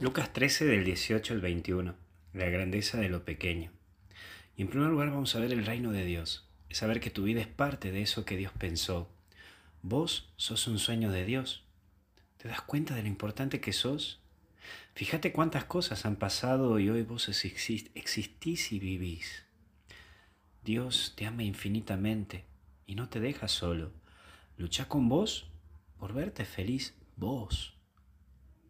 Lucas 13 del 18 al 21, la grandeza de lo pequeño. Y en primer lugar vamos a ver el reino de Dios, saber que tu vida es parte de eso que Dios pensó. Vos sos un sueño de Dios. ¿Te das cuenta de lo importante que sos? Fíjate cuántas cosas han pasado y hoy vos existís y vivís. Dios te ama infinitamente y no te deja solo. Lucha con vos por verte feliz vos.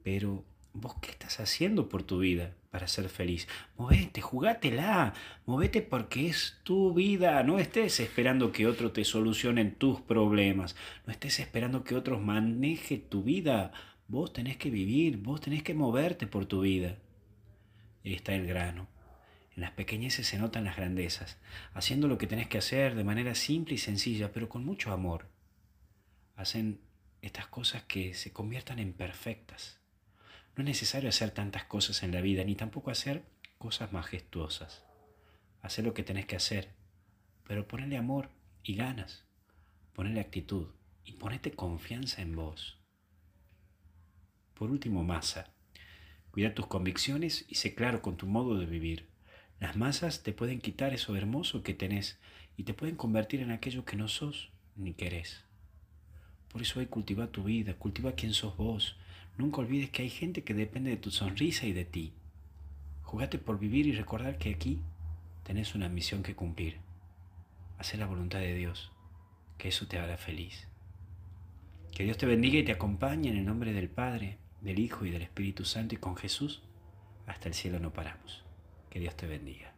Pero ¿Vos qué estás haciendo por tu vida para ser feliz? Movete, jugátela, movete porque es tu vida. No estés esperando que otro te solucione tus problemas. No estés esperando que otros maneje tu vida. Vos tenés que vivir, vos tenés que moverte por tu vida. Y ahí está el grano. En las pequeñeces se notan las grandezas, haciendo lo que tenés que hacer de manera simple y sencilla, pero con mucho amor. Hacen estas cosas que se conviertan en perfectas. No es necesario hacer tantas cosas en la vida, ni tampoco hacer cosas majestuosas. Hacer lo que tenés que hacer, pero ponele amor y ganas, ponele actitud y ponete confianza en vos. Por último, masa. Cuida tus convicciones y sé claro con tu modo de vivir. Las masas te pueden quitar eso hermoso que tenés y te pueden convertir en aquello que no sos ni querés. Por eso hoy cultiva tu vida, cultiva quién sos vos, Nunca olvides que hay gente que depende de tu sonrisa y de ti. Jugate por vivir y recordar que aquí tenés una misión que cumplir. Hacer la voluntad de Dios, que eso te hará feliz. Que Dios te bendiga y te acompañe en el nombre del Padre, del Hijo y del Espíritu Santo y con Jesús. Hasta el cielo no paramos. Que Dios te bendiga.